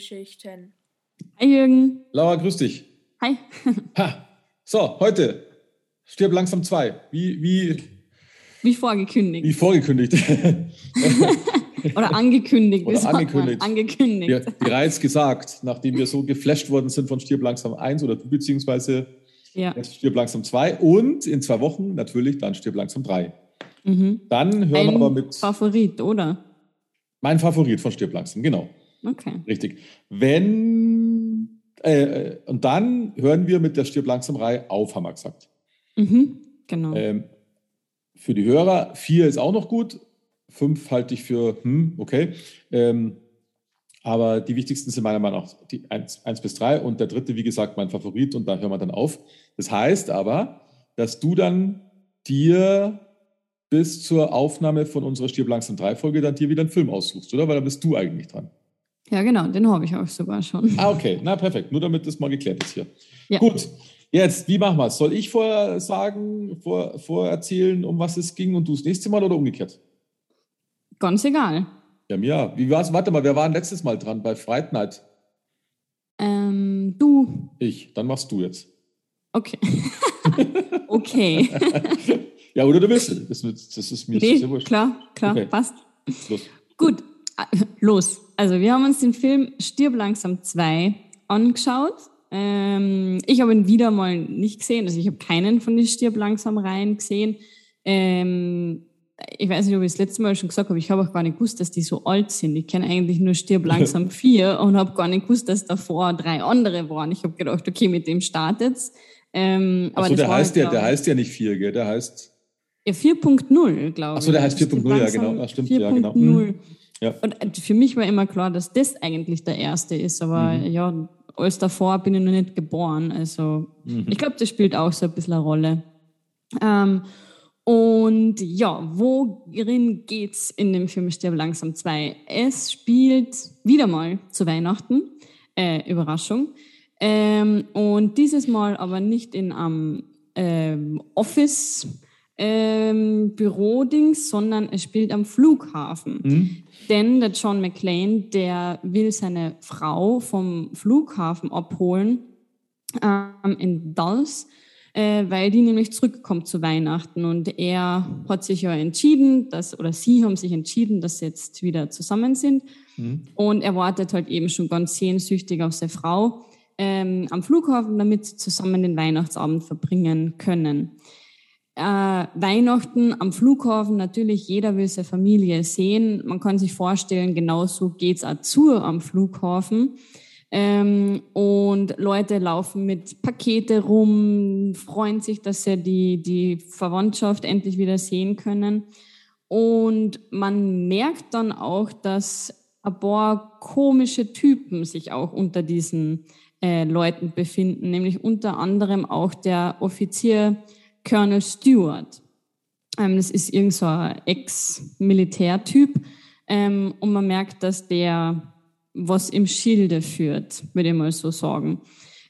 Filmgeschichten. Hi Jürgen. Laura, grüß dich. Hi. Ha. So, heute stirb langsam zwei. Wie, wie, Wie vorgekündigt. wie vorgekündigt. Oder angekündigt. Oder angekündigt. Angekündigt. ja, bereits gesagt, nachdem wir so geflasht worden sind von Stirb langsam 1 oder du beziehungsweise Ja. jetzt Stirb langsam 2 und in zwei Wochen natürlich dann Stirb langsam 3. Mhm. Dann hören wir Ein aber mit Favorit, oder? mein Favorit von Stirb langsam, genau. Okay. Richtig. Wenn äh, äh, und dann hören wir mit der Stirb langsam Reihe auf, haben wir gesagt. Mhm. Genau. Ähm, für die Hörer, vier ist auch noch gut. Fünf halte ich für, hm, okay. Ähm, aber die wichtigsten sind meiner Meinung nach die eins, eins bis drei und der dritte, wie gesagt, mein Favorit und da hören wir dann auf. Das heißt aber, dass du dann dir bis zur Aufnahme von unserer Stirb langsam 3 Folge dann dir wieder einen Film aussuchst, oder? Weil da bist du eigentlich dran. Ja, genau. Den habe ich auch sogar schon. Ah, okay. Na, perfekt. Nur damit das mal geklärt ist hier. Ja. Gut. Jetzt, wie machen wir es? Soll ich vorher sagen, vor, vorerzählen, um was es ging und du das nächste Mal oder umgekehrt? Ganz egal. Ja, mir. Wie war's? Warte mal, wer war letztes Mal dran bei Fright Night? Ähm, du. Ich. Dann machst du jetzt. Okay. okay. Ja, oder du willst. Das, das ist mir nee, sehr wurscht. klar, klar, Okay. passt. Los. Gut, los. Also wir haben uns den Film Stirb langsam 2 angeschaut. Ähm, ich habe ihn wieder mal nicht gesehen. Also ich habe keinen von den Stirb langsam Reihen gesehen. Ähm, ich weiß nicht, ob ich das letzte Mal schon gesagt habe, ich habe auch gar nicht gewusst, dass die so alt sind. Ich kenne eigentlich nur Stirb langsam 4 und habe gar nicht gewusst, dass davor drei andere waren. Ich habe gedacht, okay, mit dem startet's. Ähm, aber Achso, das der heißt ja, der heißt ja nicht 4, gell? Der heißt. ja, 4.0, glaube ich. Ach so, der heißt Stirb 4.0, ja, genau. Ah, stimmt, ja, genau. 4.0. Ja. Und äh, für mich war immer klar, dass das eigentlich der erste ist, aber Mhm. ja, alles davor bin ich noch nicht geboren. Also Mhm. ich glaube, das spielt auch so ein bisschen eine Rolle. Ähm, und ja, worin geht's in dem Film Stirb langsam 2? Es spielt wieder mal zu Weihnachten. Äh, Überraschung. Ähm, und dieses Mal aber nicht in einem ähm, Office ähm, Bürodings, sondern es spielt am Flughafen. Mhm. Denn der John McClane, der will seine Frau vom Flughafen abholen ähm, in Dulles, äh, weil die nämlich zurückkommt zu Weihnachten. Und er hat sich ja entschieden, dass, oder sie haben sich entschieden, dass sie jetzt wieder zusammen sind. Und er wartet halt eben schon ganz sehnsüchtig auf seine Frau ähm, am Flughafen, damit sie zusammen den Weihnachtsabend verbringen können. Äh, Weihnachten am Flughafen, natürlich, jeder will seine Familie sehen. Man kann sich vorstellen, genauso geht's auch zu am Flughafen. Ähm, und Leute laufen mit Pakete rum, freuen sich, dass sie die, die Verwandtschaft endlich wieder sehen können. Und man merkt dann auch, dass ein paar komische Typen sich auch unter diesen äh, Leuten befinden, nämlich unter anderem auch der Offizier Colonel Stewart. Ähm, das ist irgend so ein Ex-Militärtyp. Ähm, und man merkt, dass der was im Schilde führt, würde ich mal so sagen.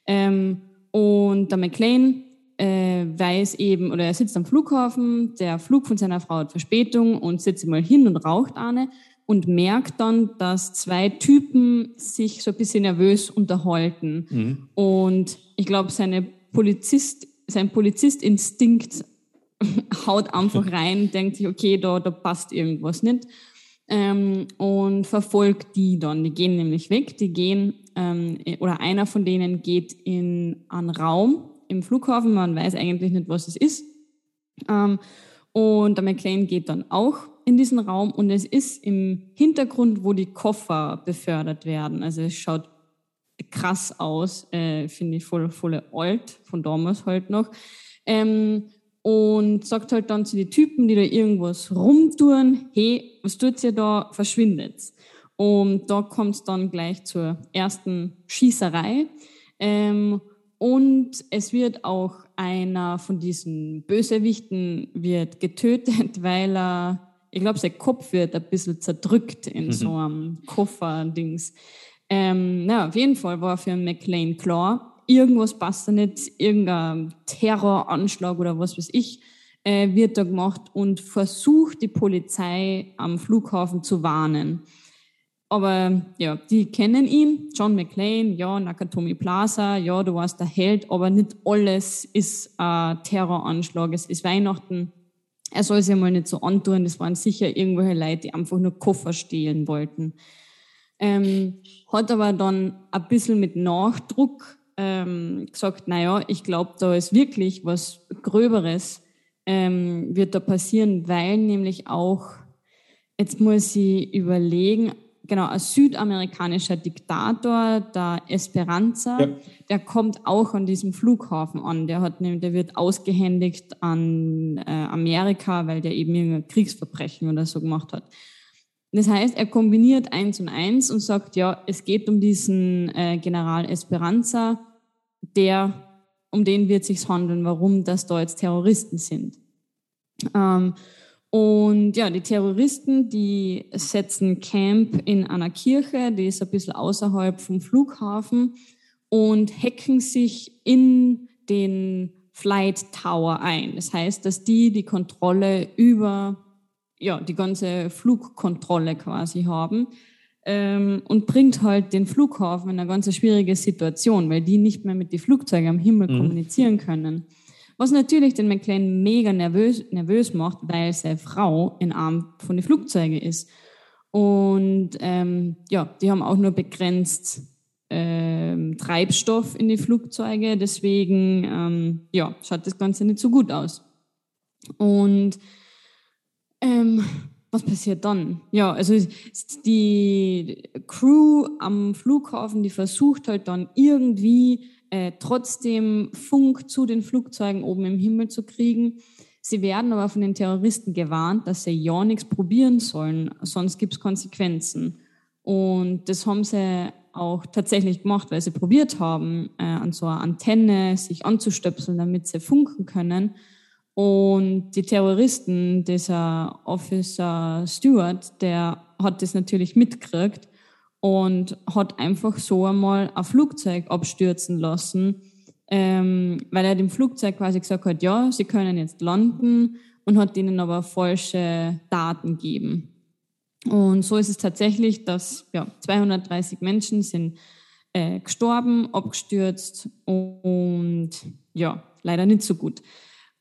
Ähm, und der McLean äh, weiß eben, oder er sitzt am Flughafen, der Flug von seiner Frau hat Verspätung und sitzt mal hin und raucht eine und merkt dann, dass zwei Typen sich so ein bisschen nervös unterhalten. Und ich glaube, seine Polizist, sein Polizistinstinkt haut einfach rein, denkt sich, okay, da, da passt irgendwas nicht. Ähm, und verfolgt die dann. Die gehen nämlich weg. Die gehen, ähm, oder einer von denen geht in einen Raum im Flughafen. Man weiß eigentlich nicht, was es ist. Ähm, und der McLean geht dann auch in diesen Raum und es ist im Hintergrund, wo die Koffer befördert werden. Also es schaut krass aus, äh, finde ich voll, voll alt, von damals halt noch. Ähm, und sagt halt dann zu den Typen, die da irgendwas rumtun, hey, was tut ihr da, verschwindet. Und da kommt es dann gleich zur ersten Schießerei. Ähm, und es wird auch einer von diesen Bösewichten wird getötet, weil er, ich glaube, sein Kopf wird ein bisschen zerdrückt in so einem Kofferdings. Ähm, na, auf jeden Fall war für McLean klar, irgendwas passt da nicht, irgendein Terroranschlag oder was weiß ich äh, wird da gemacht und versucht die Polizei am Flughafen zu warnen. Aber ja, die kennen ihn, John McClane, ja, Nakatomi Plaza, ja, du warst der Held, aber nicht alles ist ein Terroranschlag. Es ist Weihnachten. Er soll sich mal nicht so antun. Das waren sicher irgendwelche Leute, die einfach nur Koffer stehlen wollten. Ähm, hat aber dann ein bisschen mit Nachdruck ähm, gesagt, naja, ich glaube, da ist wirklich was Gröberes ähm, wird da passieren, weil nämlich auch, jetzt muss ich überlegen, genau, ein südamerikanischer Diktator, der Esperanza, ja. der kommt auch an diesem Flughafen an. Der, hat, der wird ausgehändigt an äh, Amerika, weil der eben Kriegsverbrechen oder so gemacht hat. Das heißt, er kombiniert eins und eins und sagt, ja, es geht um diesen äh, General Esperanza, der, um den wird sich's handeln, warum das da jetzt Terroristen sind. Ähm, und ja, die Terroristen, die setzen Camp in einer Kirche, die ist ein bisschen außerhalb vom Flughafen und hacken sich in den Flight Tower ein. Das heißt, dass die die Kontrolle über ja, die ganze Flugkontrolle quasi haben ähm, und bringt halt den Flughafen in eine ganz schwierige Situation, weil die nicht mehr mit den Flugzeugen am Himmel mhm. kommunizieren können. Was natürlich den McLean mega nervös, nervös macht, weil seine Frau in Arm von den Flugzeugen ist. Und ähm, ja, die haben auch nur begrenzt ähm, Treibstoff in die Flugzeuge. Deswegen ähm, ja, schaut das Ganze nicht so gut aus. Und ähm, was passiert dann? Ja, also die Crew am Flughafen, die versucht halt dann irgendwie äh, trotzdem Funk zu den Flugzeugen oben im Himmel zu kriegen. Sie werden aber von den Terroristen gewarnt, dass sie ja nichts probieren sollen, sonst gibt es Konsequenzen. Und das haben sie auch tatsächlich gemacht, weil sie probiert haben, äh, an so einer Antenne sich anzustöpseln, damit sie funken können. Und die Terroristen, dieser Officer Stewart, der hat das natürlich mitgekriegt und hat einfach so einmal ein Flugzeug abstürzen lassen, ähm, weil er dem Flugzeug quasi gesagt hat, ja, sie können jetzt landen und hat ihnen aber falsche Daten gegeben. Und so ist es tatsächlich, dass ja, 230 Menschen sind äh, gestorben, abgestürzt und ja, leider nicht so gut.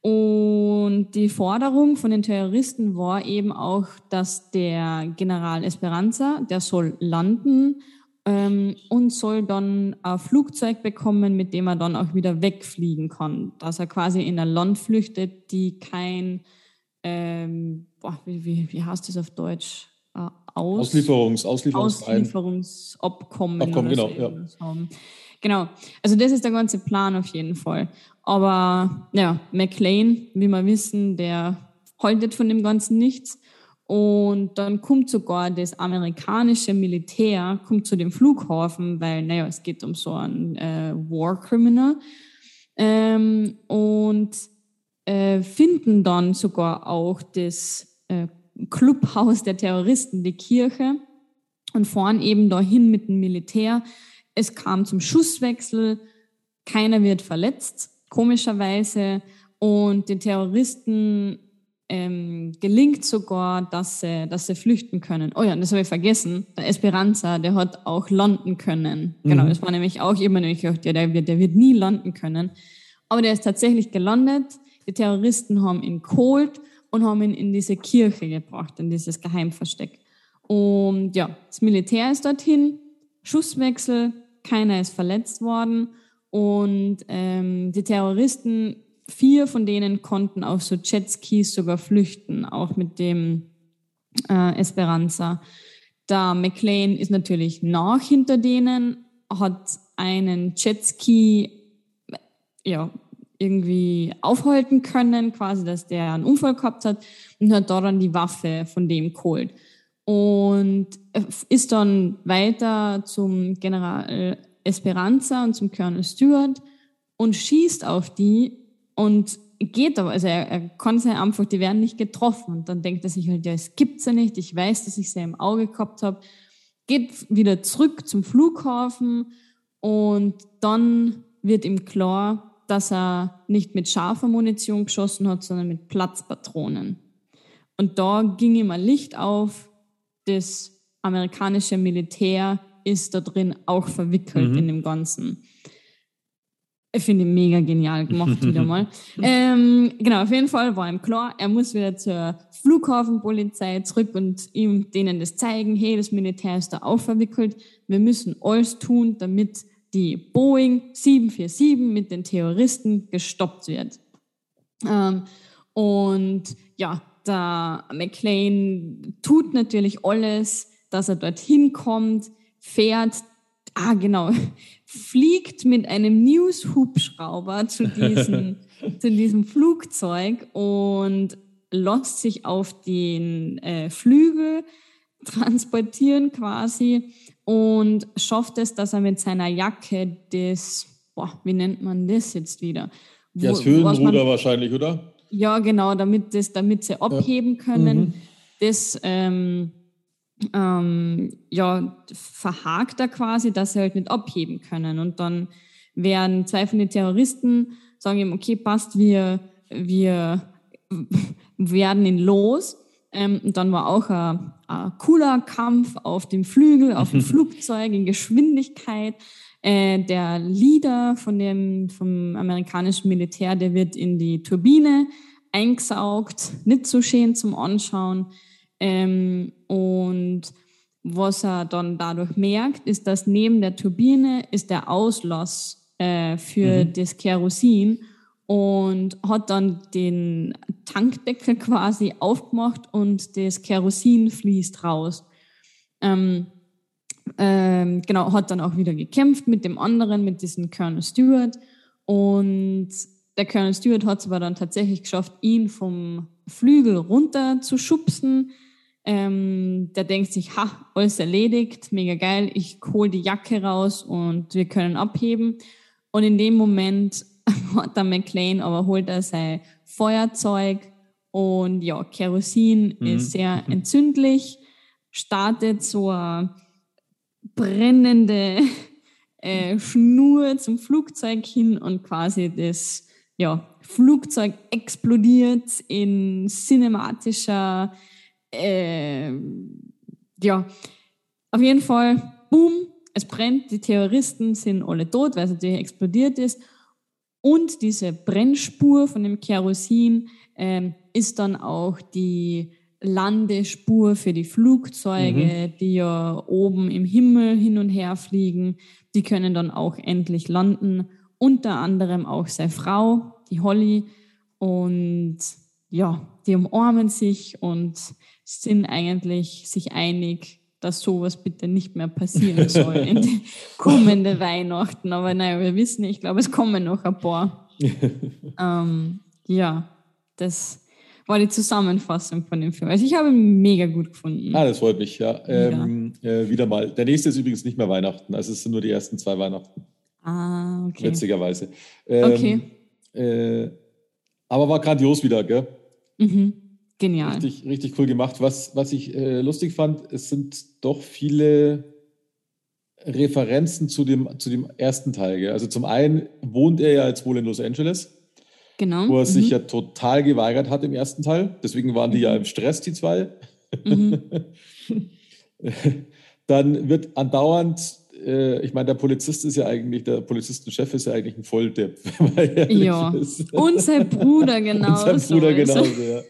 Und die Forderung von den Terroristen war eben auch, dass der General Esperanza, der soll landen ähm, und soll dann ein Flugzeug bekommen, mit dem er dann auch wieder wegfliegen kann. Dass er quasi in ein Land flüchtet, die kein, ähm, boah, wie, wie, wie heißt das auf Deutsch? Äh, Aus, Auslieferungs, Auslieferungs Auslieferungsabkommen Abkommen, genau, ja. haben. Genau, also das ist der ganze Plan auf jeden Fall. Aber ja, McLean, wie wir wissen, der haltet von dem Ganzen nichts. Und dann kommt sogar das amerikanische Militär kommt zu dem Flughafen, weil, naja, es geht um so einen äh, War Criminal. Ähm, und äh, finden dann sogar auch das äh, Clubhaus der Terroristen, die Kirche, und fahren eben dahin mit dem Militär. Es kam zum Schusswechsel, keiner wird verletzt komischerweise. Und den Terroristen ähm, gelingt sogar, dass sie, dass sie flüchten können. Oh ja, das habe ich vergessen. Der Esperanza, der hat auch landen können. Genau, mhm. Genau, das war nämlich auch immer nämlich ja, der wird, der wird nie landen können. Aber der ist tatsächlich gelandet. Die Terroristen haben ihn geholt und haben ihn in diese Kirche gebracht, in dieses Geheimversteck. Und ja, das Militär ist dorthin, Schusswechsel, keiner ist verletzt worden und ähm, die Terroristen, vier von denen konnten auf so Jetskis sogar flüchten, auch mit dem äh, Esperanza. Da McLean ist natürlich nach hinter denen, hat einen Jetski ja, irgendwie aufhalten können, quasi, dass der einen Unfall gehabt hat und hat da dann die Waffe von dem geholt. Und ist dann weiter zum General Esperanza und zum Colonel Stewart und schießt auf die und geht aber, also er, er kann sie einfach, die werden nicht getroffen. Und dann denkt er sich halt, ja, es gibt's ja nicht, ich weiß, dass ich sie im Auge gehabt habe. geht wieder zurück zum Flughafen und dann wird ihm klar, dass er nicht mit scharfer Munition geschossen hat, sondern mit Platzpatronen. Und da ging ihm ein Licht auf, das amerikanische Militär ist da drin auch verwickelt mhm. in dem Ganzen. Ich finde ihn mega genial gemacht wieder mal. ähm, genau, auf jeden Fall war ihm klar, er muss wieder zur Flughafenpolizei zurück und ihm denen das zeigen, hey, das Militär ist da auch verwickelt. Wir müssen alles tun, damit die Boeing 747 mit den Terroristen gestoppt wird. Ähm, und ja, der McLean tut natürlich alles, dass er dorthin kommt, fährt, ah genau, fliegt mit einem News-Hubschrauber zu, zu diesem Flugzeug und lässt sich auf den äh, Flügel transportieren quasi und schafft es, dass er mit seiner Jacke das, boah, wie nennt man das jetzt wieder? Wo, ja, das Höhenruder wahrscheinlich, oder? Ja, genau, damit, das, damit sie abheben können. Mhm. Das ähm, ähm, ja, verhakt er quasi, dass sie halt nicht abheben können. Und dann werden zwei von den Terroristen sagen ihm, okay, passt, wir, wir werden ihn los. Ähm, und dann war auch ein, ein, cooler Kampf auf dem Flügel, auf dem Flugzeug in Geschwindigkeit. Äh, der Leader von dem, vom amerikanischen Militär, der wird in die Turbine eingesaugt, nicht so schön zum Anschauen. Ähm, und was er dann dadurch merkt, ist, dass neben der Turbine ist der Auslass äh, für mhm. das Kerosin und hat dann den Tankdeckel quasi aufgemacht und das Kerosin fließt raus. Ähm, ähm, genau, hat dann auch wieder gekämpft mit dem anderen, mit diesem Colonel Stewart. Und der Colonel Stewart hat es aber dann tatsächlich geschafft, ihn vom Flügel runter zu schubsen. Ähm, der denkt sich, ha, alles erledigt, mega geil, ich hole die Jacke raus und wir können abheben. Und in dem Moment hat der McLean aber holt er sein Feuerzeug und ja, Kerosin mhm. ist sehr entzündlich, startet so eine brennende äh, Schnur zum Flugzeug hin und quasi das ja, Flugzeug explodiert in cinematischer, äh, ja, auf jeden Fall, boom, es brennt, die Terroristen sind alle tot, weil es natürlich explodiert ist. Und diese Brennspur von dem Kerosin ähm, ist dann auch die Landespur für die Flugzeuge, mhm. die ja oben im Himmel hin und her fliegen. Die können dann auch endlich landen. Unter anderem auch seine Frau, die Holly. Und ja, die umarmen sich und sind eigentlich sich einig, dass sowas bitte nicht mehr passieren soll in die kommende Weihnachten. Aber naja, wir wissen, ich glaube, es kommen noch ein paar. ähm, ja, das war die Zusammenfassung von dem Film. Also ich habe ihn mega gut gefunden. Ah, das freut mich, ja. Ähm, äh, wieder mal. Der nächste ist übrigens nicht mehr Weihnachten. Also es sind nur die ersten zwei Weihnachten. Ah, okay. Witzigerweise. Ähm, okay. Äh, aber war grandios wieder, gell? Mhm. Genial. Richtig, richtig cool gemacht. Was, was ich äh, lustig fand, es sind doch viele Referenzen zu dem, zu dem ersten Teil. Gell? Also zum einen wohnt er ja jetzt wohl in Los Angeles. Genau. Wo er mhm. sich ja total geweigert hat im ersten Teil. Deswegen waren die ja im Stress, die zwei. Mhm. Dann wird andauernd äh, ich meine, der Polizist ist ja eigentlich, der Polizistenchef ist ja eigentlich ein Volldepp. ja. Ist. Und sein Bruder genauso. Und sein Bruder genauso, ja.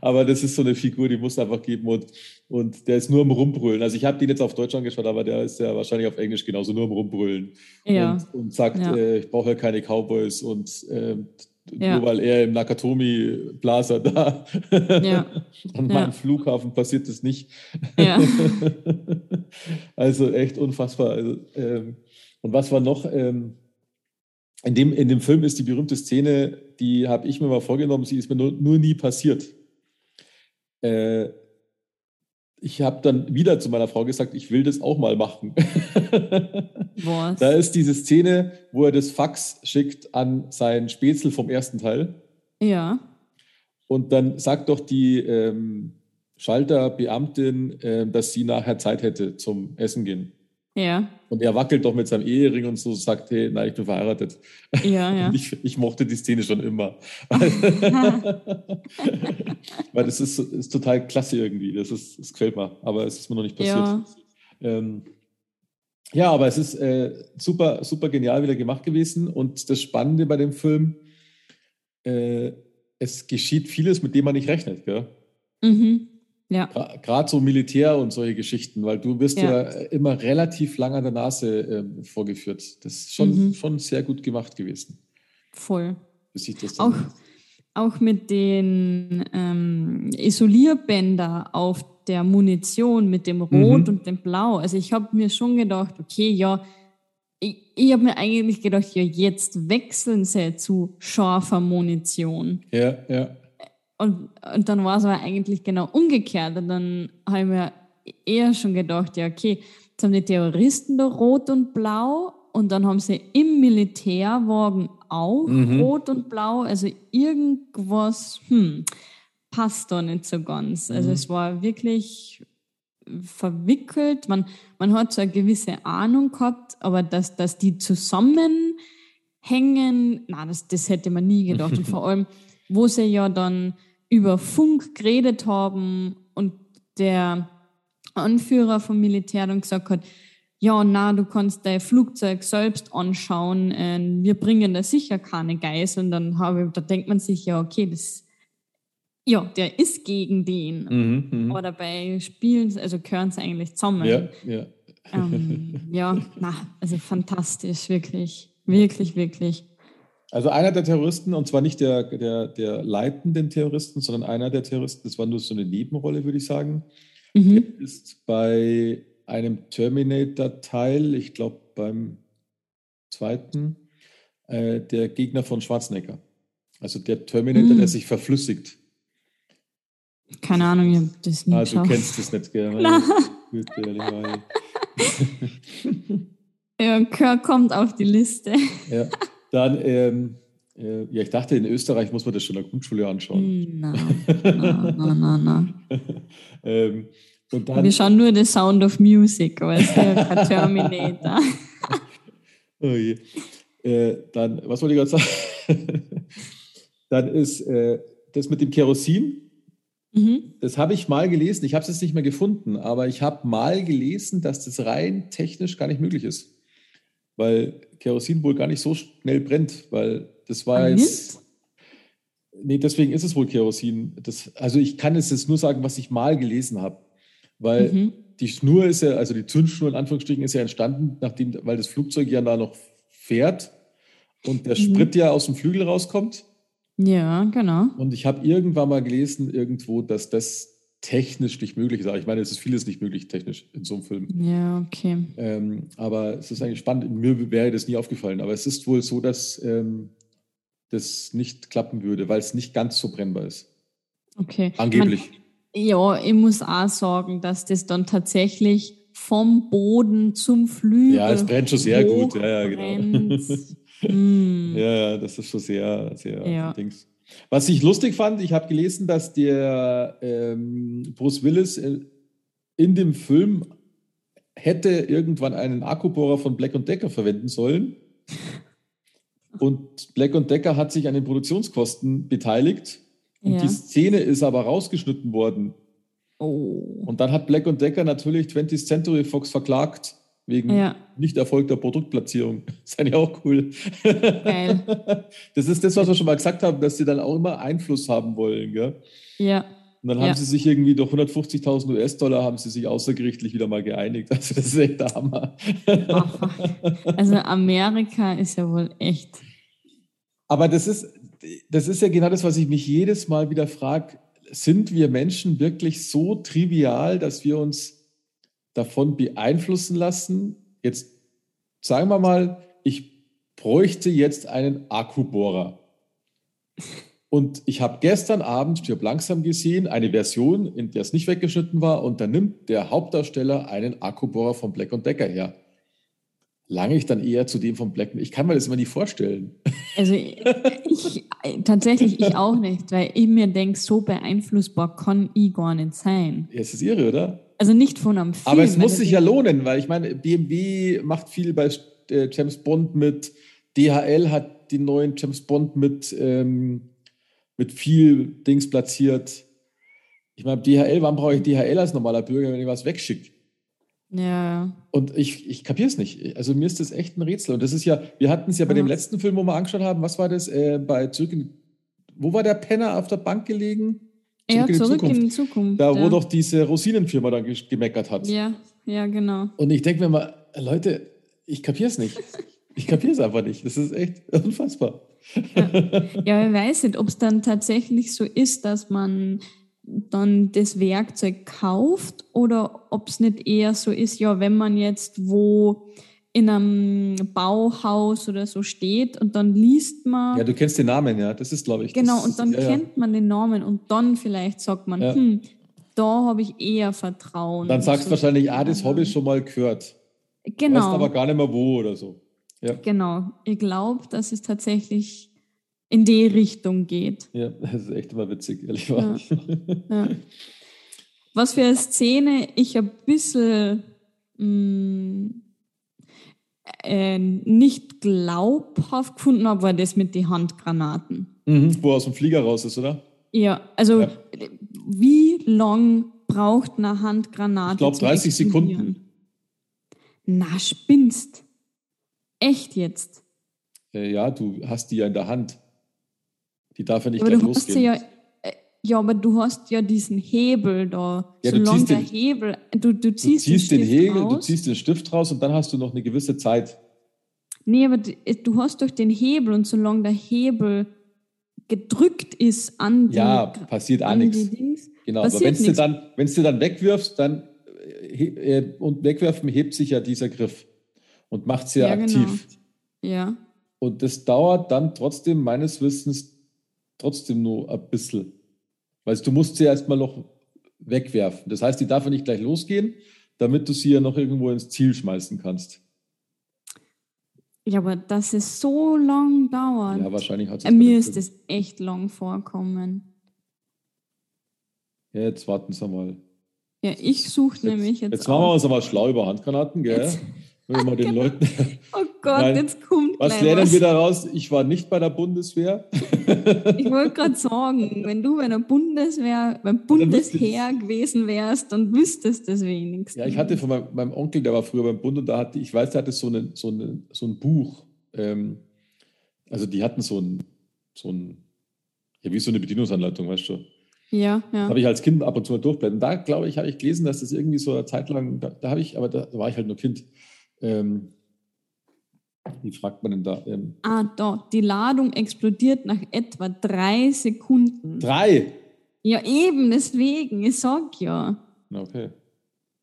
Aber das ist so eine Figur, die muss einfach geben und, und der ist nur am Rumbrüllen. Also ich habe den jetzt auf Deutsch angeschaut, aber der ist ja wahrscheinlich auf Englisch genauso nur am Rumbrüllen. Ja. Und, und sagt, ja. äh, ich brauche ja keine Cowboys und äh, ja. nur weil er im Nakatomi Plaza da ja. an meinem ja. Flughafen passiert das nicht. Ja. also echt unfassbar. Also, ähm, und was war noch? Ähm, in dem, in dem Film ist die berühmte Szene, die habe ich mir mal vorgenommen, sie ist mir nur, nur nie passiert äh, ich habe dann wieder zu meiner Frau gesagt, ich will das auch mal machen. Was? Da ist diese Szene, wo er das Fax schickt an seinen Spätzl vom ersten Teil. Ja. Und dann sagt doch die, ähm, Schalterbeamtin, äh, dass sie nachher Zeit hätte zum Essen gehen. Ja. Und er wackelt doch mit seinem Ehering und so, sagt, hey, nein, ich bin verheiratet. Ja, ja. ich, ich, mochte die Szene schon immer. Weil das ist, ist, total klasse irgendwie. Das, ist, das gefällt mir. Aber es ist mir noch nicht passiert. Ja, ähm, ja aber es ist äh, super, super genial wieder gemacht gewesen. Und das Spannende bei dem Film, äh, es geschieht vieles, mit dem man nicht rechnet. Gell? Mhm. Ja. Gerade so Militär und solche Geschichten, weil du wirst ja, ja immer relativ lang an der Nase äh, vorgeführt. Das ist schon, mhm. schon sehr gut gemacht gewesen. Voll. Bis ich das auch, auch mit den ähm, Isolierbänder auf der Munition, mit dem Rot mhm. und dem Blau. Also ich habe mir schon gedacht, okay, ja, ich, ich habe mir eigentlich gedacht, ja, jetzt wechseln sie zu scharfer Munition. Ja, ja. Und, und dann war es aber eigentlich genau umgekehrt. Und dann habe ich mir eher schon gedacht, ja, okay, jetzt haben die Terroristen da rot und blau und dann haben sie im Militärwagen auch mhm. rot und blau. Also irgendwas, hm, passt da nicht so ganz. Also mhm. es war wirklich verwickelt. Man, man hat so eine gewisse Ahnung gehabt, aber dass, dass die zusammenhängen, na, das, das hätte man nie gedacht. Und vor allem, wo sie ja dann über Funk geredet haben und der Anführer vom Militär dann gesagt hat, ja, na, du kannst dein Flugzeug selbst anschauen, äh, wir bringen da sicher keine Geiseln. Dann habe, da denkt man sich ja, okay, das, ja, der ist gegen den. Mhm, mhm. Aber dabei spielen, also gehören sie eigentlich zusammen. Ja, ja. Ähm, ja, na, also fantastisch, wirklich, wirklich, wirklich. Also einer der Terroristen, und zwar nicht der, der, der leitenden Terroristen, sondern einer der Terroristen, das war nur so eine Nebenrolle, würde ich sagen, mhm. ist bei einem Terminator-Teil, ich glaube beim zweiten, äh, der Gegner von Schwarzenegger. Also der Terminator, mhm. der sich verflüssigt. Keine Ahnung, ich habe das nicht Ah, du kennst das nicht, gell? ja, Kirk kommt auf die Liste. Ja. Dann, ähm, äh, ja, ich dachte, in Österreich muss man das schon in der Grundschule anschauen. Nein, nein, nein, nein. nein. ähm, und dann, Wir schauen nur The Sound of Music, aber es ist ja kein Terminator. oh je. Äh, dann, was wollte ich gerade sagen? dann ist äh, das mit dem Kerosin. Mhm. Das habe ich mal gelesen. Ich habe es jetzt nicht mehr gefunden, aber ich habe mal gelesen, dass das rein technisch gar nicht möglich ist weil Kerosin wohl gar nicht so schnell brennt, weil das war jetzt. Nee, deswegen ist es wohl Kerosin. Das, also ich kann es jetzt nur sagen, was ich mal gelesen habe. Weil mhm. die Schnur ist ja, also die Zündschnur in Anführungsstrichen ist ja entstanden, nachdem, weil das Flugzeug ja da noch fährt und der mhm. Sprit ja aus dem Flügel rauskommt. Ja, genau. Und ich habe irgendwann mal gelesen, irgendwo, dass das technisch nicht möglich ist. Aber ich meine, es ist vieles nicht möglich technisch in so einem Film. Ja, okay. Ähm, aber es ist eigentlich spannend. Mir wäre das nie aufgefallen. Aber es ist wohl so, dass ähm, das nicht klappen würde, weil es nicht ganz so brennbar ist. Okay. Angeblich. Man, ja, ich muss auch sagen, dass das dann tatsächlich vom Boden zum Flügel. Ja, es brennt schon sehr gut. Ja, ja, genau. mm. Ja, das ist schon sehr, sehr ja. Dings. Was ich lustig fand, ich habe gelesen, dass der ähm, Bruce Willis in, in dem Film hätte irgendwann einen Akkubohrer von Black Decker verwenden sollen. Und Black Decker hat sich an den Produktionskosten beteiligt. Und ja. die Szene ist aber rausgeschnitten worden. Oh. Und dann hat Black Decker natürlich 20th Century Fox verklagt wegen ja. nicht erfolgter Produktplatzierung. Das ist eigentlich auch cool. Geil. Das ist das, was wir schon mal gesagt haben, dass sie dann auch immer Einfluss haben wollen. Gell? Ja. Und dann haben ja. sie sich irgendwie durch 150.000 US-Dollar haben sie sich außergerichtlich wieder mal geeinigt. Also das ist echt der Hammer. Also Amerika ist ja wohl echt. Aber das ist, das ist ja genau das, was ich mich jedes Mal wieder frage. Sind wir Menschen wirklich so trivial, dass wir uns davon beeinflussen lassen. Jetzt sagen wir mal, ich bräuchte jetzt einen Akkubohrer. Und ich habe gestern Abend, stirb langsam gesehen, eine Version, in der es nicht weggeschnitten war, und da nimmt der Hauptdarsteller einen Akkubohrer von Black Decker her. lange ich dann eher zu dem von Black. Ich kann mir das immer nicht vorstellen. Also ich, tatsächlich ich auch nicht, weil ich mir denke, so beeinflussbar kann ich gar nicht sein. Ja, es ist irre, oder? Also nicht von einem Film. Aber es muss sich ja lohnen, weil ich meine, BMW macht viel bei äh, James Bond mit, DHL hat den neuen James Bond mit, ähm, mit viel Dings platziert. Ich meine, DHL, wann brauche ich DHL als normaler Bürger, wenn ich was wegschicke? Ja. Und ich, ich kapiere es nicht. Also mir ist das echt ein Rätsel. Und das ist ja, wir hatten es ja bei ja. dem letzten Film, wo wir angeschaut haben, was war das? Äh, bei zurück in, wo war der Penner auf der Bank gelegen? Zurück ja, in zurück Zukunft. in die Zukunft. Da, wo doch diese Rosinenfirma dann gemeckert hat. Ja, ja, genau. Und ich denke mir mal, Leute, ich kapiere es nicht. Ich kapiere es einfach nicht. Das ist echt unfassbar. Ja, ja ich weiß nicht, ob es dann tatsächlich so ist, dass man dann das Werkzeug kauft oder ob es nicht eher so ist, ja, wenn man jetzt wo in einem Bauhaus oder so steht und dann liest man. Ja, du kennst den Namen, ja, das ist, glaube ich. Genau, und dann ja, kennt man den Namen und dann vielleicht sagt man, ja. hm, da habe ich eher Vertrauen. Dann sagst du so wahrscheinlich, ah, das habe ich schon mal gehört. Genau. Weißt aber gar nicht mehr wo oder so. Ja. Genau. Ich glaube, dass es tatsächlich in die Richtung geht. Ja, das ist echt immer witzig, ehrlich ja. ja. Was für eine Szene ich ein bisschen mh, mm, äh, nicht glaubhaft gefunden habe, war das mit den Handgranaten. Mhm, wo aus dem Flieger raus ist, oder? Ja, also ja. wie lang braucht eine Handgranate? Ich glaube 30 Sekunden. Na, spinnst. Echt jetzt? Äh, ja, du hast die ja in der Hand. Die darf ja nicht aber gleich losgehen. Ja, ja, aber du hast ja diesen Hebel da. Ja, du ziehst, den, Hebel, du, du ziehst, du ziehst den, den Hebel, raus. du ziehst den Stift raus und dann hast du noch eine gewisse Zeit. Nee, aber du, äh, hast durch den Hebel und solange der Hebel gedrückt ist an die Ja, passiert auch nichts. Genau, passiert aber wenn du dann, wenn's du dann wegwirfst, dann äh, und wegwerfen hebt sich ja dieser Griff und macht es ja, ja genau. aktiv. Genau. Ja. Und das dauert dann trotzdem meines Wissens trotzdem nur ein bisschen. Weil du musst sie erstmal noch wegwerfen. Das heißt, die darf ja nicht gleich losgehen, damit du sie ja noch irgendwo ins Ziel schmeißen kannst. Ja, aber dass es so lang dauert. Ja, wahrscheinlich hat es. Äh, mir ist das echt lang vorkommen. Ja, jetzt warten Sie mal. Ja, ich suche nämlich jetzt. Jetzt machen wir uns mal schlau über Handgranaten, gell? Jetzt. Wenn wir den Leuten. Oh Gott, Nein. jetzt kommt. Was lernen was. wir daraus? Ich war nicht bei der Bundeswehr. ich wollte gerade sagen, wenn du bei der Bundeswehr, beim Bundesheer gewesen wärst, dann wüsstest du es wenigstens. Ja, ich hatte von meinem, meinem, Onkel, der war früher beim Bund und da hatte, ich weiß, der hatte so, eine, so, eine, so ein Buch. Ähm, also die hatten so ein, so ein, ja, wie so eine Bedienungsanleitung, weißt du? Ja, ja. habe ich als Kind ab und zu mal durchblättern. Da, glaube ich, habe ich gelesen, dass das irgendwie so eine Zeit lang, da, da habe ich, aber da, da, war ich halt nur Kind. Ähm, wie fragt man denn da? Ähm, ah, da. Die Ladung explodiert nach etwa drei Sekunden. Drei? Ja, eben, deswegen. Ich sag ja. Okay.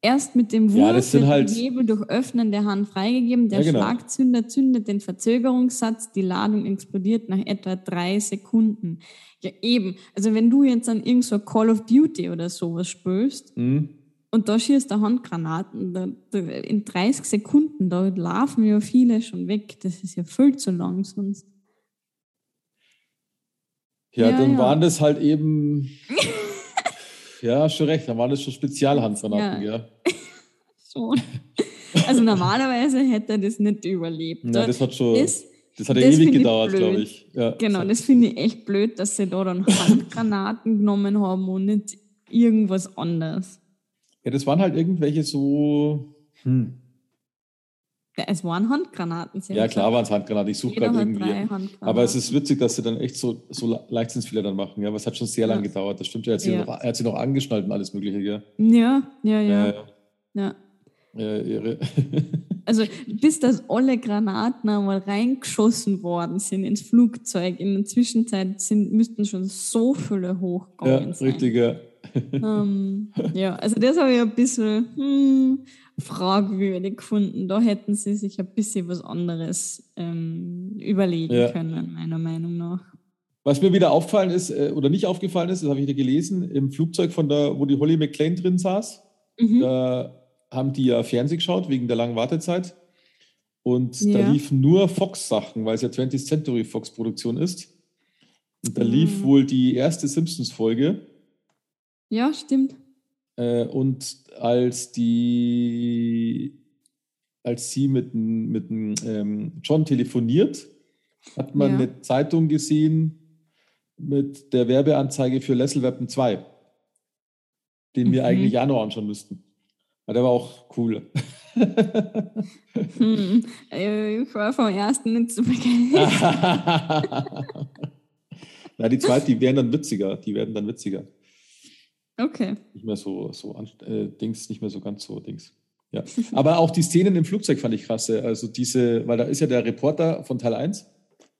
Erst mit dem Wurf ja, wird halt der Hebel durch Öffnen der Hand freigegeben. Der ja, genau. Schlagzünder zündet den Verzögerungssatz. Die Ladung explodiert nach etwa drei Sekunden. Ja, eben. Also wenn du jetzt an irgend so Call of Duty oder sowas spürst mhm. Und da schießt der Handgranaten, da, da, in 30 Sekunden, da laufen ja viele schon weg. Das ist ja viel zu lang sonst. Ja, ja dann ja. waren das halt eben Ja, schon recht. Da waren das schon Spezialhandgranaten, ja. ja. schon. Also normalerweise hätte er das nicht überlebt. Ja, das hat schon. Das, das hat ja ewig gedauert, glaube ich. Ja, genau, das finde ich echt blöd, dass sie da dann Handgranaten genommen haben und nicht irgendwas anderes. Ja, das waren halt irgendwelche so. Hm. Ja, es waren Handgranaten. ja, klar waren es Handgranaten. Ich suche gerade irgendwie. Aber es ist witzig, dass sie dann echt so, so Leichtsinnsfehler dann machen. Ja, aber es hat schon sehr ja. lange gedauert. Das stimmt ja. Er hat, sie ja. Noch, er hat sie noch angeschnallt und alles Mögliche. Gell? Ja, ja, ja. ja, ja. ja. irre. also, bis das alle Granaten einmal reingeschossen worden sind ins Flugzeug, in der Zwischenzeit sind, müssten schon so viele hochgegangen ja, sein. Richtig, ja. Ähm, ja, also das habe ich ein bisschen. Hm, fragwürdig gefunden. Da hätten sie sich ein bisschen was anderes ähm, überlegen ja. können, meiner Meinung nach. Was mir wieder aufgefallen ist, äh, oder nicht aufgefallen ist, das habe ich wieder gelesen, im Flugzeug, von der, wo die Holly McLean drin saß, mhm. da haben die ja Fernsehen geschaut wegen der langen Wartezeit. Und Ja. da liefen nur Fox-Sachen, weil es ja 20th Century Fox-Produktion ist. Und da lief wohl die erste Simpsons-Folge. Ja, stimmt. Äh, und als die, als sie mit, mit ähm, John telefoniert, hat man Ja. eine Zeitung gesehen mit der Werbeanzeige für Lessel Weapon 2, den wir Mhm. eigentlich ja noch anschauen müssten. Aber der war auch cool. Hm. Äh, Ich war vom ersten nicht so begeistert. Na, die zweite, die werden dann witziger. Die werden dann witziger. Okay. Nicht mehr so, so äh, Dings, nicht mehr so ganz so Dings. Ja. Aber auch die Szenen im Flugzeug fand ich krasse. Also diese, weil da ist ja der Reporter von Teil 1,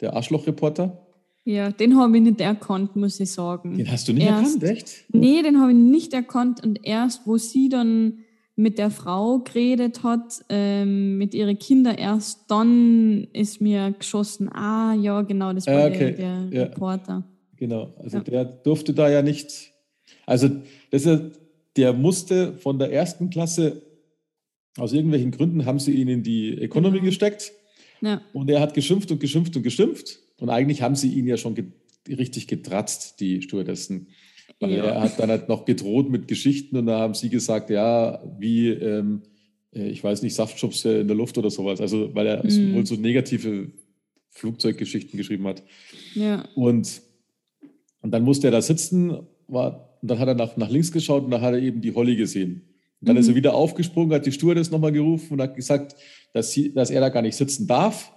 der Arschloch-Reporter. Ja, den habe ich nicht erkannt, muss ich sagen. Den hast du nicht Erst- erkannt, echt? Nee, den habe ich nicht erkannt. Und erst, wo sie dann mit der Frau geredet hat, ähm, mit ihren Kindern, erst dann ist mir geschossen, ah ja, genau, das war Ah, okay. der, der Ja. Reporter. Genau. Also Ja. der durfte da ja nicht. Also das ist, der musste von der ersten Klasse, aus irgendwelchen Gründen haben sie ihn in die Economy Genau. gesteckt. Ja, Und er hat geschimpft und geschimpft und geschimpft. Und eigentlich haben sie ihn ja schon ge richtig getratzt, die Stewardessen. Weil Ja. er hat dann halt noch gedroht mit Geschichten und da haben sie gesagt, ja, wie, ähm, äh, ich weiß nicht, Saftschubs in der Luft oder sowas. Also, weil er Mhm. wohl so negative Flugzeuggeschichten geschrieben hat. ja, Und, und dann musste er da sitzen, war, und dann hat er nach, nach links geschaut und da hat er eben die Holly gesehen. Und dann Mhm. ist er wieder aufgesprungen, hat die Stewardess nochmal gerufen und hat gesagt, dass, sie, dass er da gar nicht sitzen darf,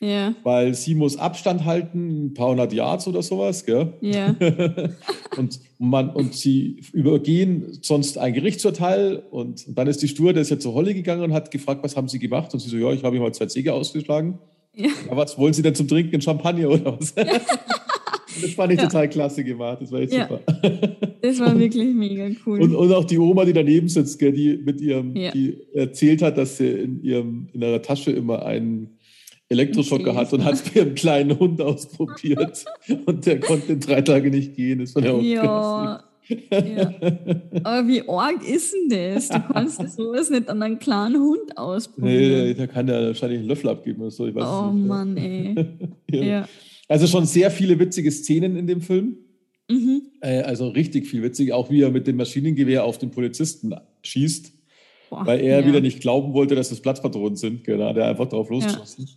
ja, weil sie muss Abstand halten, ein paar hundert Yards oder sowas, gell? ja, und, man, und sie übergehen sonst ein Gerichtsurteil und, und dann ist die Stewardess jetzt zur Holly gegangen und hat gefragt, was haben sie gemacht? Und sie so, ja, ich habe ihm mal zwei Zäge ausgeschlagen. ja. Ja, was wollen Sie denn zum Trinken? Champagner oder was? das fand ich Ja. total klasse gemacht. Das war echt Ja. super. Das war wirklich mega cool. Und, und auch die Oma, die daneben sitzt, gell, die mit ihrem, Ja. die erzählt hat, dass sie in ihrem in ihrer Tasche immer einen Elektroschocker hat und hat es mit ihrem kleinen Hund ausprobiert. und der konnte in drei Tage nicht gehen. Das war ja auch ja, ja. Aber wie arg ist denn das? Du kannst sowas nicht an einen kleinen Hund Nee, ausprobieren. da kann er wahrscheinlich einen Löffel abgeben oder so. Ich weiß es oh nicht. Mann, ey. Ja. Ja. Also schon sehr viele witzige Szenen in dem Film. Mhm. Äh, also richtig viel witzig, auch wie er mit dem Maschinengewehr auf den Polizisten schießt, Boah, weil er ja. wieder nicht glauben wollte, dass das Platzpatronen sind. Genau, der hat einfach drauf losgeschossen.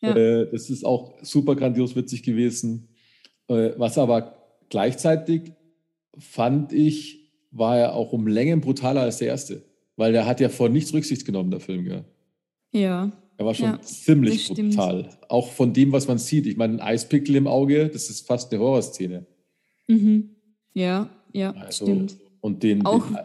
Ja. Äh, das ist auch super grandios witzig gewesen. Äh, was aber gleichzeitig fand ich, war er auch um Längen brutaler als der erste. Weil der hat ja vor nichts Rücksicht genommen, der Film. Gell? Ja, Er war schon Ja, ziemlich stimmt. brutal. Auch von dem, was man sieht. Ich meine, ein Eispickel im Auge, das ist fast eine Horrorszene. mhm. ja, ja, Also, stimmt. Und den, Auch den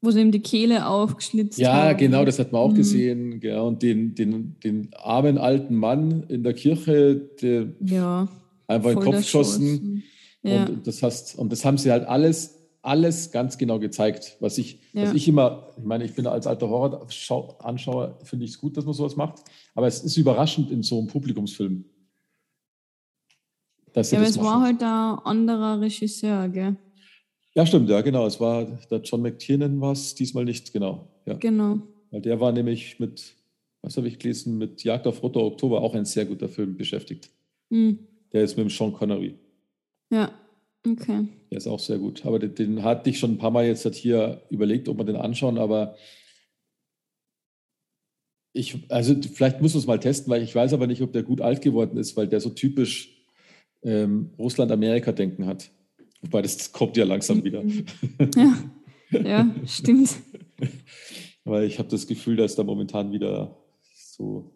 Wo sie ihm die Kehle aufgeschlitzt Ja, haben. genau, das hat man auch Mhm. gesehen. Ja, und den, den, den armen alten Mann in der Kirche, der Ja, einfach in den Kopf geschossen. Ja, Und, das hast, und das haben sie halt alles, alles ganz genau gezeigt. Was ich, was Ja. ich immer, ich meine, ich bin als alter Horror-Anschauer, finde ich es gut, dass man sowas macht. Aber es ist überraschend in so einem Publikumsfilm. Dass ja aber das es war machen. halt ein anderer Regisseur, gell? Ja, stimmt, ja, genau. Es war der John McTiernan war es diesmal nicht, genau. Ja. Genau. Weil der war nämlich mit, was habe ich gelesen, mit Jagd auf Roter Oktober auch ein sehr guter Film beschäftigt. Hm. Der ist mit dem Sean Connery. Ja, okay. Der ist auch sehr gut. Aber den, den hatte ich schon ein paar Mal jetzt halt hier überlegt, ob wir den anschauen, aber ich, also vielleicht muss man es mal testen, weil ich weiß aber nicht, ob der gut alt geworden ist, weil der so typisch ähm, Russland-Amerika-Denken hat. Wobei das kommt ja langsam wieder. Mhm. Ja, ja stimmt. Weil ich habe das Gefühl, dass da momentan wieder so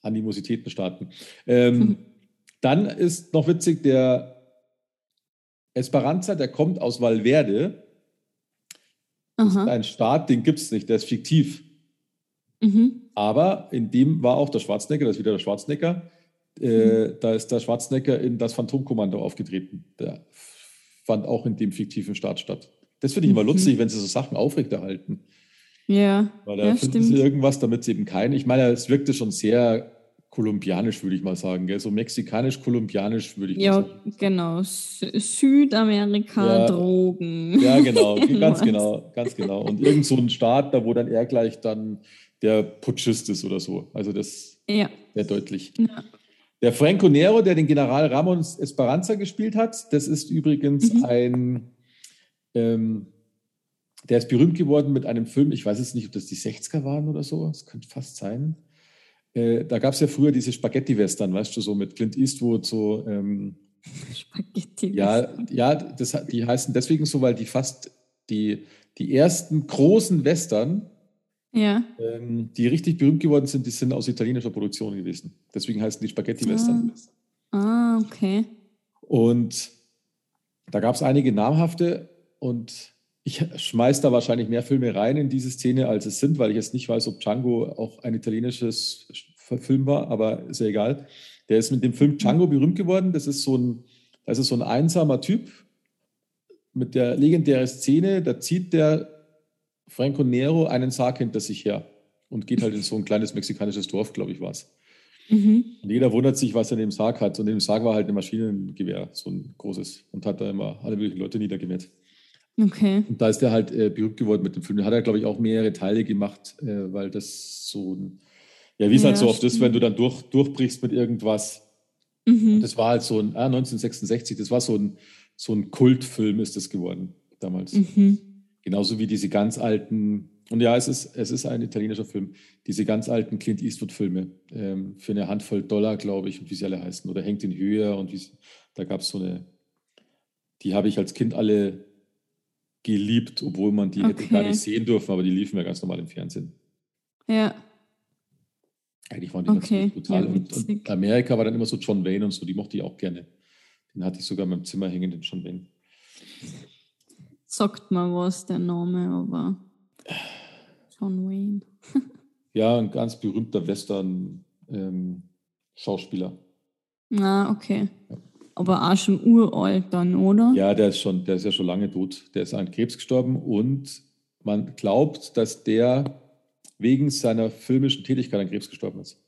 Animositäten starten. Ähm. Dann ist noch witzig, der Esperanza, der kommt aus Valverde. Aha. Ein Staat, den gibt es nicht, der ist fiktiv. Mhm. Aber in dem war auch der Schwarzenegger, das ist wieder der Schwarzenegger. Äh, Da ist der Schwarzenegger in das Phantomkommando aufgetreten. Der fand auch in dem fiktiven Staat statt. Das finde ich immer Mhm. lustig, wenn sie so Sachen aufrechterhalten. Ja, Weil da ja finden sie stimmt. irgendwas, damit sie eben keinen. Ich meine, es wirkte schon sehr kolumbianisch, würde ich mal sagen. Gell? So mexikanisch-kolumbianisch, würde ich mal Ja, sagen. genau. Sü- Südamerika, Ja. Drogen. Ja, genau, ganz genau, ganz genau. Und irgend so ein Staat, da wo dann er gleich dann der Putschist ist oder so. Also das Ja. sehr deutlich. ja. Der Franco Nero, der den General Ramon Esperanza gespielt hat, das ist übrigens Mhm. ein, ähm, der ist berühmt geworden mit einem Film, ich weiß jetzt nicht, ob das die 60er waren oder so, das könnte fast sein. Äh, da gab es ja früher diese Spaghetti-Western, weißt du, so mit Clint Eastwood, so, ähm, Spaghetti. ja, ja das, die heißen deswegen so, weil die fast die, die ersten großen Western, Ja. ähm, die richtig berühmt geworden sind, die sind aus italienischer Produktion gewesen. Deswegen heißen die Spaghetti-Western. Ah, okay. Und da gab es einige namhafte und ich schmeiß da wahrscheinlich mehr Filme rein in diese Szene, als es sind, weil ich jetzt nicht weiß, ob Django auch ein italienisches Film war, aber ist ja egal. Der ist mit dem Film Django berühmt geworden. Das ist so ein, das ist so ein einsamer Typ mit der legendären Szene, da zieht der Franco Nero einen Sarg hinter sich her und geht halt in so ein kleines mexikanisches Dorf, glaube ich, war es. Mhm. Und jeder wundert sich, was er in dem Sarg hat. Und in dem Sarg war halt ein Maschinengewehr, so ein großes. Und hat da immer alle möglichen Leute niedergewehrt. Okay. Und da ist er halt äh, berühmt geworden mit dem Film. Da hat er, glaube ich, auch mehrere Teile gemacht, äh, weil das so ein, ja, wie es halt Ja, so oft ist, wenn du dann durch, durchbrichst mit irgendwas. Mhm. Das war halt so ein, ah, 1966, das war so ein, so ein Kultfilm ist das geworden damals. Mhm. Genauso wie diese ganz alten, und ja, es ist, es ist ein italienischer Film, diese ganz alten Clint Eastwood-Filme ähm, für eine Handvoll Dollar, glaube ich, und wie sie alle heißen. Oder Hängt in Höhe und wie da gab es so eine, die habe ich als Kind alle geliebt, obwohl man die hätte Okay. gar nicht sehen dürfen, aber die liefen ja ganz normal im Fernsehen. Ja. Eigentlich waren die Okay, ziemlich brutal. ja, und, und. Amerika war dann immer so John Wayne und so, die mochte ich auch gerne. Den hatte ich sogar in meinem Zimmer hängen, den John Wayne. Sagt mal was, der Name, aber John Wayne. Ja, ein ganz berühmter Western-Schauspieler. Ah, okay. Aber auch schon uralt dann, oder? Ja, der ist schon, der ist ja schon lange tot. Der ist an Krebs gestorben und man glaubt, dass der wegen seiner filmischen Tätigkeit an Krebs gestorben ist.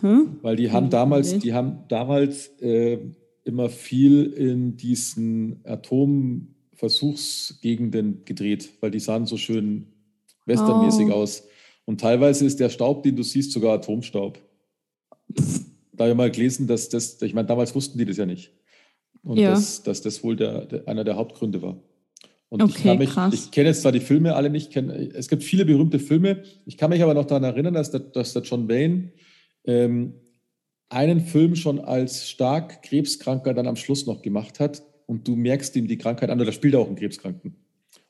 Hä? Weil die haben Hm, damals, die haben damals äh, immer viel in diesen Atomversuchsgegenden gedreht, weil die sahen so schön westernmäßig Oh. aus. Und teilweise ist der Staub, den du siehst, sogar Atomstaub. Da habe ich mal gelesen, dass das, ich meine, damals wussten die das ja nicht. Und Ja. dass, dass das wohl der, der, einer der Hauptgründe war. Und ich, Okay, kann mich, krass. ich kenne jetzt zwar die Filme alle nicht, kenn, es gibt viele berühmte Filme. Ich kann mich aber noch daran erinnern, dass der, dass der John Wayne ähm, einen Film schon als stark Krebskranker dann am Schluss noch gemacht hat. Und du merkst ihm die Krankheit an, oder spielt er auch einen Krebskranken.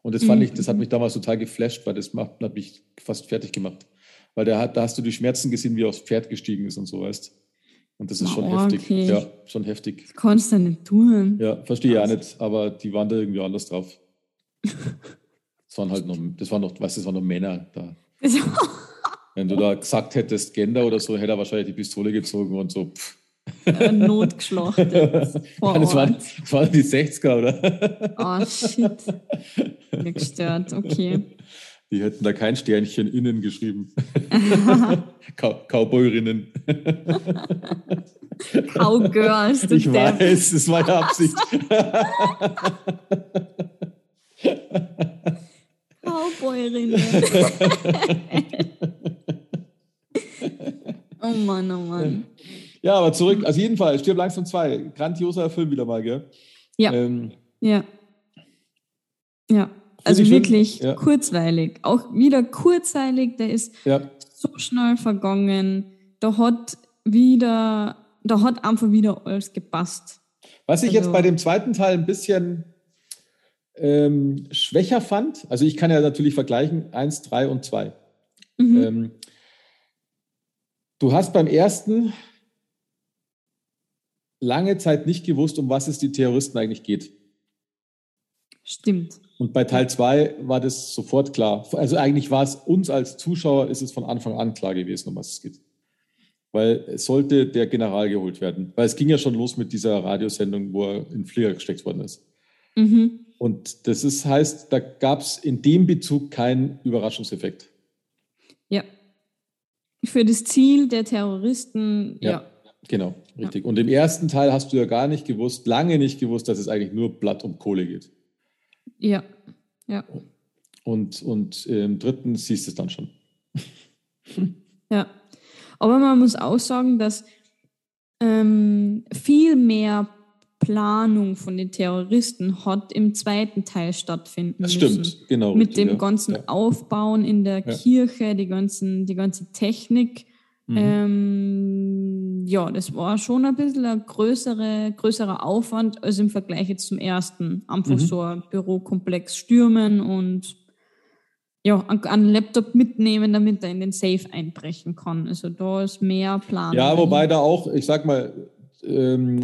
Und das fand Mhm. ich, das hat mich damals total geflasht, weil das macht, hat mich fast fertig gemacht. Weil hat, da hast du die Schmerzen gesehen, wie er aufs Pferd gestiegen ist und so, weißt Und das ist schon Oh, heftig. okay. Ja, schon heftig. Das kannst du nicht tun. Ja, verstehe ich auch Krass. nicht, aber die waren da irgendwie anders drauf. Das waren halt noch, das waren noch, weißt du, das waren noch Männer da. Wenn du da gesagt hättest, Gender oder so, hätte er wahrscheinlich die Pistole gezogen und so. Pff. Notgeschlachtet. Vor das, waren, das waren die 60er, oder? Oh, shit. Mir gestört, okay. Die hätten da kein Sternchen innen geschrieben. Cow Cowboyrinnen. Cowgirls, Ich weiß, das war ja Absicht. Cowboyrinnen. oh Mann, oh Mann. ja, aber zurück, also jeden Fall, Stirb langsam zwei. Grandioser Film wieder mal, gell? Ja, Ähm, ja. Ja, also ich schon- wirklich ja. kurzweilig. Auch wieder kurzweilig, der ist ja, so schnell vergangen. Da hat wieder, da hat einfach wieder alles gepasst. Was ich jetzt Also- bei dem zweiten Teil ein bisschen ähm, schwächer fand, also ich kann ja natürlich vergleichen, eins, drei und zwei. Mhm. Ähm, du hast beim ersten lange Zeit nicht gewusst, um was es die Terroristen eigentlich geht. Stimmt. Und bei Teil 2 war das sofort klar. Also eigentlich war es uns als Zuschauer, ist es von Anfang an klar gewesen, um was es geht. Weil es sollte der General geholt werden. Weil es ging ja schon los mit dieser Radiosendung, wo er in den Flieger gesteckt worden ist. Mhm. Und das ist, heißt, da gab es in dem Bezug keinen Überraschungseffekt. Ja. Für das Ziel der Terroristen, Ja. ja. Genau, richtig. Und im ersten Teil hast du ja gar nicht gewusst, lange nicht gewusst, dass es eigentlich nur Blatt um Kohle geht. Ja. Ja. Und, und im dritten siehst du es dann schon. Ja. Aber man muss auch sagen, dass ähm, viel mehr Planung von den Terroristen hat im zweiten Teil stattfinden Das müssen. stimmt, genau. Mit richtig, dem ja. ganzen Ja. Aufbauen in der Ja. Kirche, die, ganzen, die ganze Technik. Mhm. Ähm, ja, das war schon ein bisschen ein größere, größerer Aufwand als im Vergleich jetzt zum ersten. Einfach Mhm. so ein Bürokomplex stürmen und ja, einen- Laptop mitnehmen, damit er in den Safe einbrechen kann. Also da ist mehr Plan. Ja, wobei da auch, ich sag mal, ähm,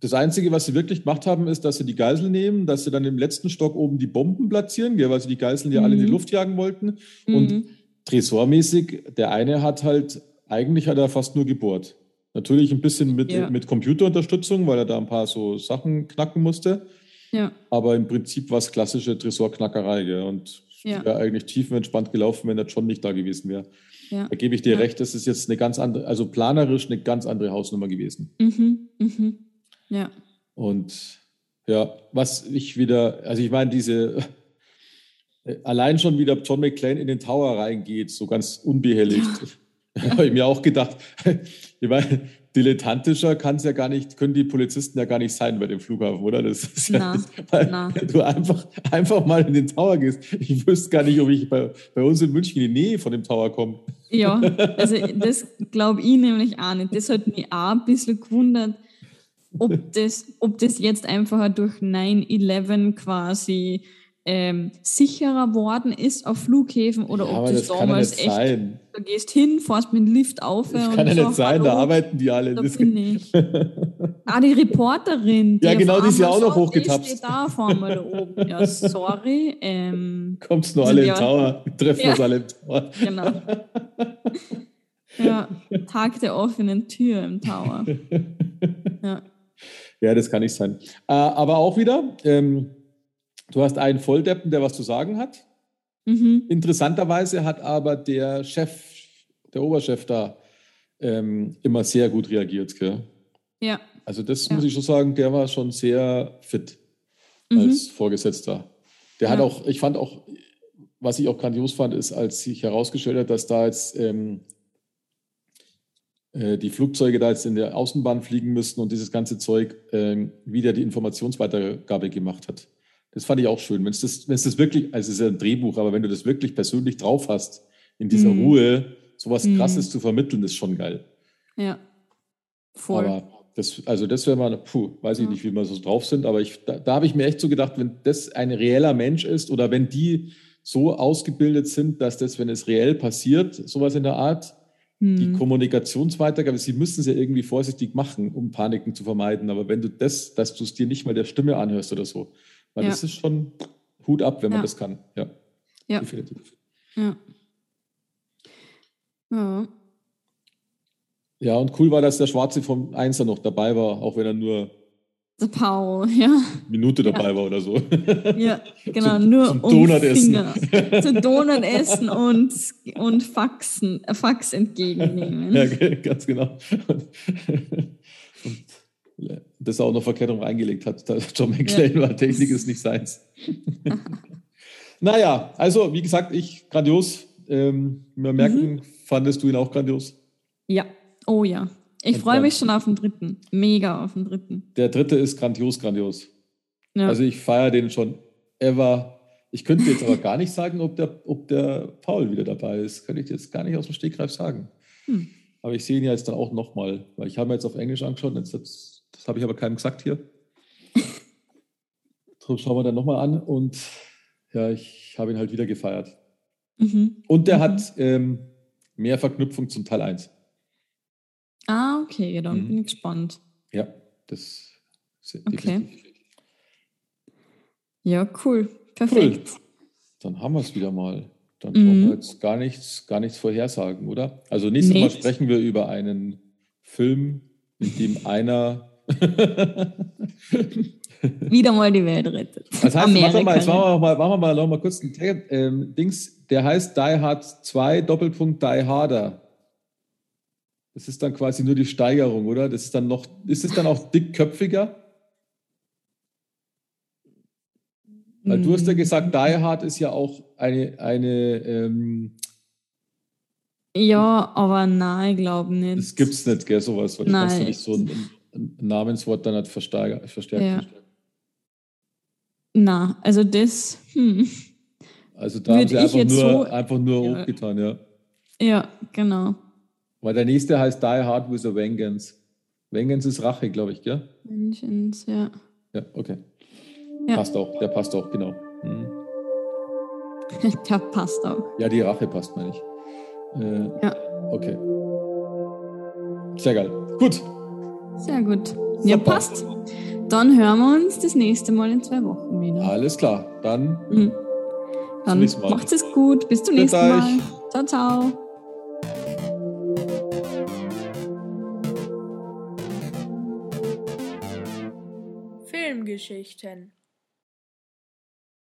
das Einzige, was sie wirklich gemacht haben, ist, dass sie die Geisel nehmen, dass sie dann im letzten Stock oben die Bomben platzieren, weil sie die Geiseln ja alle in die Mhm. Luft jagen wollten. Mhm. Und tresormäßig, der eine hat halt, eigentlich hat er fast nur gebohrt. Natürlich ein bisschen mit, Ja. mit Computerunterstützung, weil er da ein paar so Sachen knacken musste. ja, Aber im Prinzip war es klassische Tresorknackerei. Gell? Und Ja. wäre eigentlich tiefenentspannt gelaufen, wenn der John nicht da gewesen wäre. ja. Da gebe ich dir Ja. recht, das ist jetzt eine ganz andere, also planerisch eine ganz andere Hausnummer gewesen. Mhm. Mhm. Ja. Und ja, was ich wieder, also ich meine, diese, äh, allein schon wieder John McClane in den Tower reingeht, so ganz unbehelligt, habe ich mir auch gedacht, ich meine, dilettantischer kann es ja gar nicht, können die Polizisten ja gar nicht sein bei dem Flughafen, oder? Das ist ja, Na, weil na. du einfach, einfach mal in den Tower gehst. Ich wüsste gar nicht, ob ich bei, bei uns in München in die Nähe von dem Tower komme. Ja, also das glaube ich nämlich auch nicht. Das hat mich auch ein bisschen gewundert, ob das, ob das jetzt einfach durch 9-11 quasi ähm, sicherer worden ist auf Flughäfen oder Ja, ob das, das ja damals nicht echt, sein. du gehst hin, fährst mit dem Lift auf Das und kann ja so, nicht sein, da arbeiten die alle. da Das- bin ich. Ah, die Reporterin. Ja, auf genau, die ist ja auch noch sagt, hochgetapst. Ich stehe da vorne da oben. Ja, sorry. Ähm, Kommt's nur alle im ja. Tower, treffen Ja. uns alle im Tower. Genau. Ja, Tag der offenen Tür im Tower. Ja. Ja, das kann nicht sein. Äh, aber auch wieder, ähm, du hast einen Volldeppen, der was zu sagen hat. Mhm. Interessanterweise hat aber der Chef, der Oberchef da, ähm, immer sehr gut reagiert. Gell? Ja. Also das Ja. muss ich schon sagen, der war schon sehr fit Mhm. als Vorgesetzter. Der hat Ja. auch, ich fand auch, was ich auch grandios fand, ist, als sich herausgestellt hat, dass da jetzt ähm, äh, die Flugzeuge da jetzt in der Außenbahn fliegen müssten und dieses ganze Zeug ähm, wieder die Informationsweitergabe gemacht hat. Das fand ich auch schön. Wenn es das, wenn es das wirklich, also es ist ja ein Drehbuch, aber wenn du das wirklich persönlich drauf hast, in dieser Mhm. Ruhe, sowas Mhm. Krasses zu vermitteln, ist schon geil. Ja. Voll. Aber das, also das wäre mal, puh, weiß ich Ja. nicht, wie wir so drauf sind, aber ich, da, da habe ich mir echt so gedacht, wenn das ein reeller Mensch ist oder wenn die so ausgebildet sind, dass das, wenn es reell passiert, sowas in der Art, die Hm. Kommunikationsweitergabe, sie müssen es ja irgendwie vorsichtig machen, um Paniken zu vermeiden. Aber wenn du das, dass du es dir nicht mal der Stimme anhörst oder so, weil Ja. das ist schon Hut ab, wenn man Ja. das kann. Ja, Ja. definitiv. Ja. Ja. Ja, und cool war, dass der Schwarze vom Einser noch dabei war, auch wenn er nur Der Paul, ja. eine Minute Ja. dabei war oder so. Ja, genau. Zum- nur zum um Donut essen. Finger. Zu Donut essen und, und Faxen, äh, Fax entgegennehmen. Ja, ganz genau. Und, und das auch noch verkehrt rum reingelegt hat. Da John McClane war, Technik ist nicht seins. naja, also wie gesagt, ich grandios. Ähm, wir merken, Mhm. fandest du ihn auch grandios? Ja. Oh ja. Ich Und freue mich schon auf den dritten. Mega auf den dritten. Der dritte ist grandios, grandios. Ja. Also ich feiere den schon ever. Ich könnte jetzt aber gar nicht sagen, ob der, ob der Paul wieder dabei ist. Könnte ich jetzt gar nicht aus dem Stegreif sagen. Hm. Aber ich sehe ihn ja jetzt dann auch nochmal, weil ich habe mir jetzt auf Englisch angeschaut. Jetzt, das, habe ich aber keinem gesagt hier. Darum schauen wir dann nochmal an. Und ja, ich habe ihn halt wieder gefeiert. Mhm. Und der Mhm. hat ähm, mehr Verknüpfung zum Teil 1. Ah, okay, ja, dann Mhm. bin ich gespannt. Ja, das ist Okay. definitiv. Ja, cool. Perfekt. Dann haben wir es wieder mal. Dann Mhm. brauchen wir jetzt gar nichts, gar nichts vorhersagen, oder? Also nächstes Nee. Mal sprechen wir über einen Film, in dem einer. Wieder mal die Welt rettet. Das heißt, warte mal, jetzt Amerika machen wir mal, machen wir mal noch mal kurz einen Tag, ähm, Dings, der heißt Die Hard 2 Doppelpunkt Die Harder. Das ist dann quasi nur die Steigerung, oder? Das ist dann noch, ist es dann auch dickköpfiger? Weil du hast ja gesagt, Die Hard ist ja auch eine, eine ähm, Ja, aber nein, ich glaube nicht. Das gibt es nicht, gell, sowas, weil Nein. ja nicht so ein Namenswort dann nicht verstärken. verstärken. Ja. Na, also das, hm. Also da haben Würd sie einfach nur, so- einfach nur Ja. hochgetan, ja. Ja, genau. Weil der nächste heißt Die Hard with a Vengeance. Vengeance ist Rache, glaube ich, gell? Menschens, ja. Ja, okay. Ja. Passt auch, der passt auch, genau. Mhm. Der passt auch. Ja, die Rache passt, meine ich. Äh, Ja. Okay. Sehr geil. Gut. Sehr gut. Ja, Super. passt. Dann hören wir uns das nächste Mal in zwei Wochen wieder. Alles klar. Dann Mhm. Dann macht es gut. Bis zum nächsten Mal. euch. Ciao, ciao. Filmgeschichten